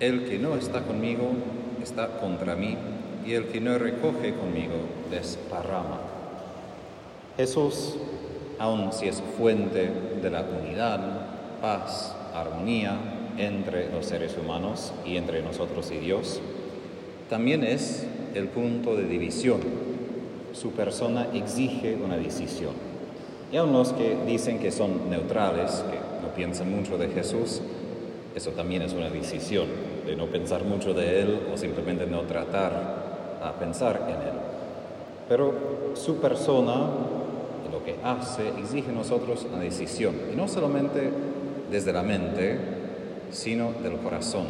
El que no está conmigo está contra mí, y el que no recoge conmigo desparrama. Jesús, aun si es fuente de la unidad, paz, armonía entre los seres humanos y entre nosotros y Dios, también es el punto de división. Su persona exige una decisión. Y aun los que dicen que son neutrales, que no piensan mucho de Jesús, eso también es una decisión, de no pensar mucho de Él o simplemente no tratar a pensar en Él. Pero su persona lo que hace exige a nosotros una decisión, y no solamente desde la mente, sino del corazón.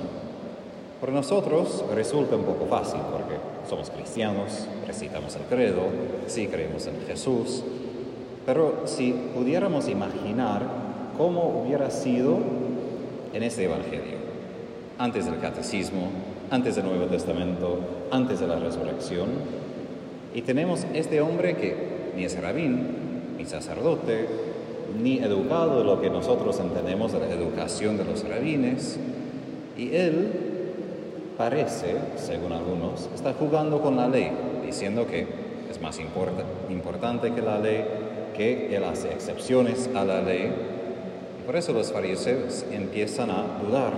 Para nosotros resulta un poco fácil porque somos cristianos, recitamos el credo, sí creemos en Jesús, pero si pudiéramos imaginar cómo hubiera sido en este Evangelio, antes del catecismo, antes del Nuevo Testamento, antes de la resurrección, y tenemos este hombre que ni es rabín, ni sacerdote, ni educado de lo que nosotros entendemos de la educación de los rabines, y él parece, según algunos, está jugando con la ley, diciendo que es más importante que la ley, que él hace excepciones a la ley. Y por eso los fariseos empiezan a dudar,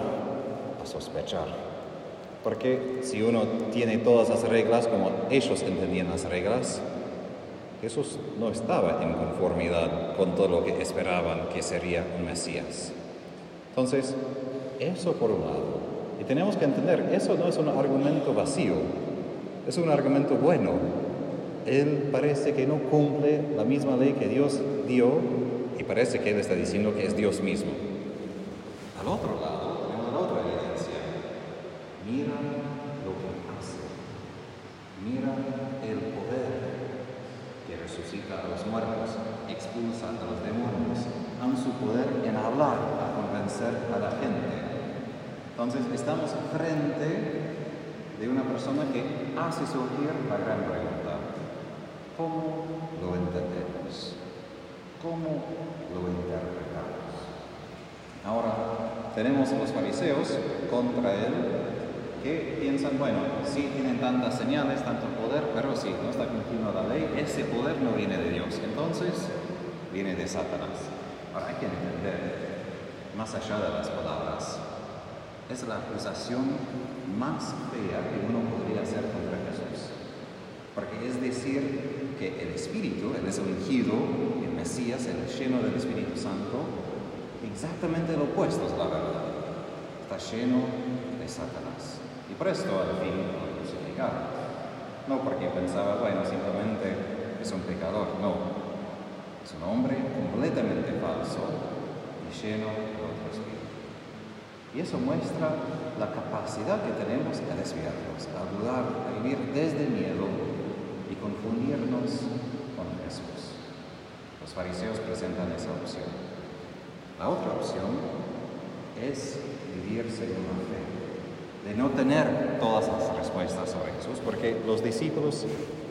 sospechar. Porque si uno tiene todas las reglas como ellos entendían las reglas, Jesús no estaba en conformidad con todo lo que esperaban que sería un Mesías. Entonces, eso por un lado. Y tenemos que entender, eso no es un argumento vacío, es un argumento bueno él parece que no cumple la misma ley que Dios dio y parece que él está diciendo que es Dios mismo. Al otro lado tenemos la otra evidencia. Mira lo que hace. Mira el poder que resucita a los muertos, expulsa a los demonios, dan su poder en hablar, a convencer a la gente. Entonces estamos frente de una persona que hace surgir la gran pregunta. ¿Cómo lo entendemos? ¿Cómo lo interpretamos? Ahora, tenemos los fariseos contra él que piensan, bueno, sí tienen tantas señales, tanto poder, pero si no está cumpliendo la ley, ese poder no viene de Dios, entonces viene de Satanás. Ahora hay que entender, más allá de las palabras, es la acusación más fea que uno podría hacer contra Jesús. Porque es decir que el Espíritu, el ungido, el Mesías, el lleno del Espíritu Santo, exactamente lo opuesto es la verdad. Está lleno de Satanás. Y por esto al fin lo crucificaron. No porque pensaba, bueno, simplemente es un pecador, no. Es un hombre completamente falso y lleno de otro espíritu. Y eso muestra la capacidad que tenemos a desviarnos, a dudar, a vivir desde miedo y confundirnos con Jesús. Los fariseos presentan esa opción. La otra opción es de no tener todas las respuestas sobre Jesús, porque los discípulos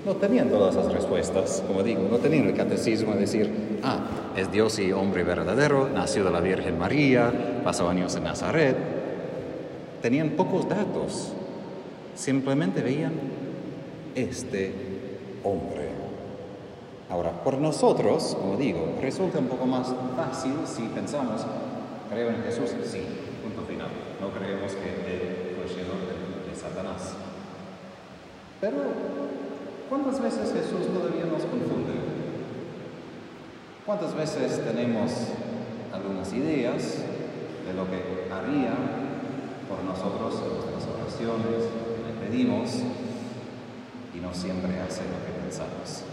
no tenían todas las respuestas, como digo, no tenían el catecismo de decir, ah, es Dios y hombre verdadero, nació de la Virgen María, pasó años en Nazaret. Tenían pocos datos, simplemente veían este hombre. Ahora, por nosotros, como digo, resulta un poco más fácil si pensamos, creo en Jesús, sí, creemos que Él fue lleno de, de Satanás. Pero, ¿cuántas veces Jesús todavía nos confunde? ¿Cuántas veces tenemos algunas ideas de lo que haría por nosotros en nuestras oraciones, le pedimos, y no siempre hace lo que pensamos.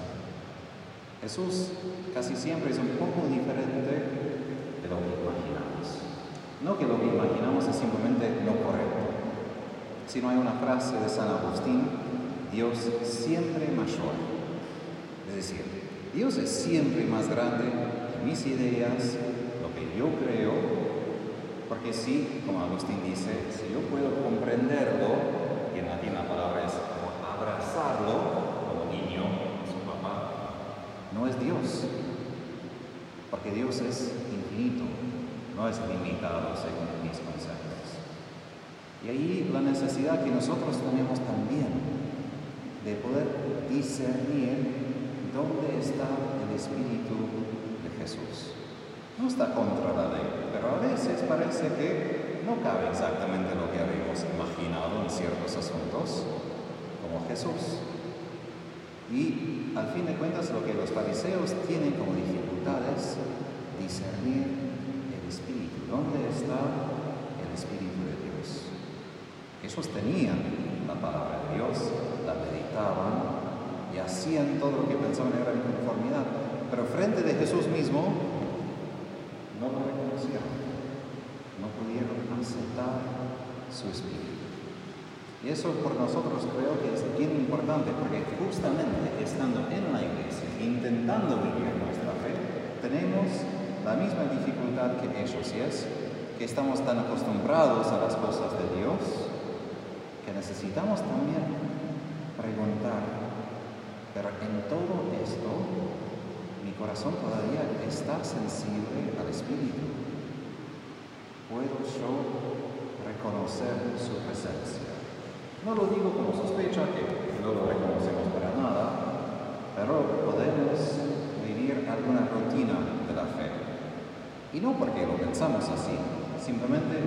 Jesús casi siempre es un poco diferente de lo que imaginamos. No que lo que imaginamos es simplemente no correcto, sino hay una frase de San Agustín, Dios siempre mayor. Es decir, Dios es siempre más grande que mis ideas, lo que yo creo, porque si, como Agustín dice, si yo puedo comprenderlo, y en latín la palabra es abrazarlo como niño, su papá, no es Dios, porque Dios es no es limitado según mis conceptos. Y ahí la necesidad que nosotros tenemos también de poder discernir dónde está el Espíritu de Jesús. No está contra la ley, pero a veces parece que no cabe exactamente lo que habíamos imaginado en ciertos asuntos, como Jesús. Y al fin de cuentas lo que los fariseos tienen como dificultades, discernir el Espíritu. ¿Dónde está el Espíritu de Dios? Ellos tenían la palabra de Dios, la meditaban y hacían todo lo que pensaban era en conformidad, pero frente de Jesús mismo no lo reconocieron, no pudieron aceptar su Espíritu. Y eso por nosotros creo que es bien importante, porque justamente estando en la iglesia, intentando vivir nuestra fe, tenemos la misma dificultad que ellos, y es que estamos tan acostumbrados a las cosas de Dios que necesitamos también preguntar, pero en todo esto, mi corazón todavía está sensible al Espíritu. ¿Puedo yo reconocer su presencia? No lo digo como sospecha, que no lo reconocemos para nada, pero podemos vivir alguna rutina de la fe. Y no porque lo pensamos así, simplemente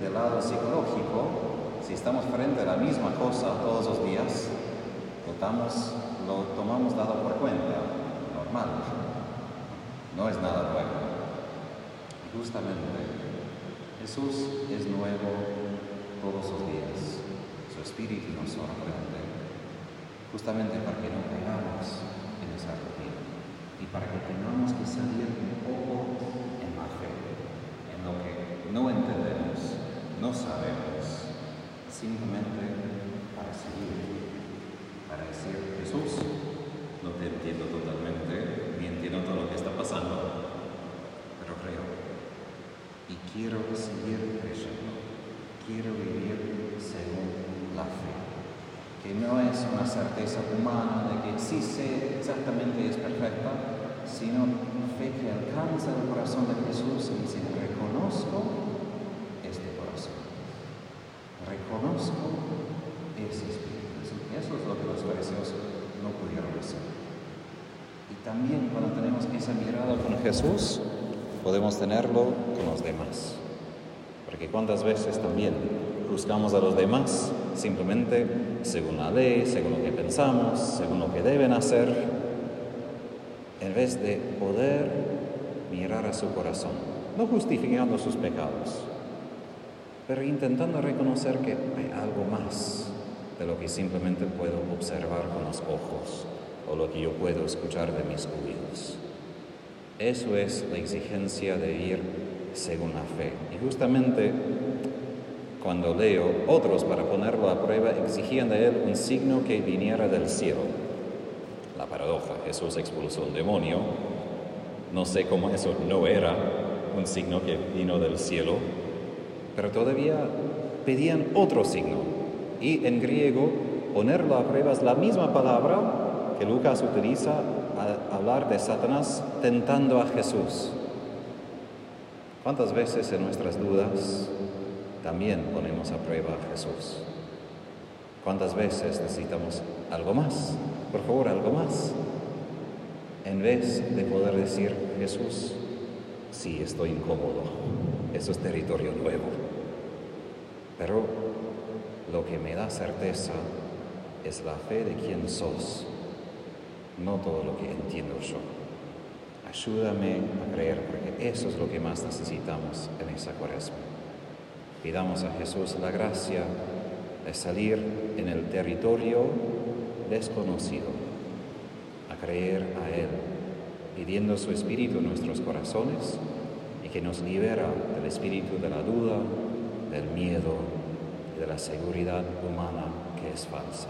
del lado psicológico, si estamos frente a la misma cosa todos los días, lo tomamos dado por cuenta, normal. No es nada nuevo. Justamente Jesús es nuevo todos los días su espíritu nos sorprende, justamente para que no caigamos en esa rutina y para que tengamos que salir un poco en la fe, en lo que no entendemos, no sabemos, simplemente para seguir, para decir, Jesús, no te entiendo totalmente, ni entiendo todo lo que está pasando, pero creo. Y quiero seguir creyendo, quiero vivir según la fe, que no es una certeza humana de que sí sé exactamente es perfecta, sino fe que alcanza el corazón de Jesús y dice, reconozco este corazón, reconozco ese espíritu. Eso es lo que los fariseos no pudieron hacer. Y también cuando tenemos esa mirada con Jesús, podemos tenerlo con los demás. Porque cuántas veces también juzgamos a los demás simplemente según la ley, según lo que pensamos, según lo que deben hacer, en vez de poder mirar a su corazón, no justificando sus pecados, pero intentando reconocer que hay algo más de lo que simplemente puedo observar con los ojos o lo que yo puedo escuchar de mis oídos. Eso es la exigencia de ir según la fe. Y justamente cuando leo, otros para ponerlo a prueba exigían de él un signo que viniera del cielo. La paradoja, Jesús expulsó un demonio. No sé cómo eso no era un signo que vino del cielo, pero todavía pedían otro signo. Y en griego, ponerlo a prueba es la misma palabra que Lucas utiliza hablar de Satanás tentando a Jesús. ¿Cuántas veces en nuestras dudas también ponemos a prueba a Jesús. ¿Cuántas veces necesitamos algo más? Por favor, algo más. En vez de poder decir, Jesús, sí, estoy incómodo, eso es territorio nuevo. Pero lo que me da certeza es la fe de quien sos, no todo lo que entiendo yo. Ayúdame a creer, porque eso es lo que más necesitamos en esa cuaresma. Pidamos a Jesús la gracia de salir en el territorio desconocido, a creer a Él, pidiendo su Espíritu en nuestros corazones y que nos libera del espíritu de la duda, del miedo y de la seguridad humana que es falsa.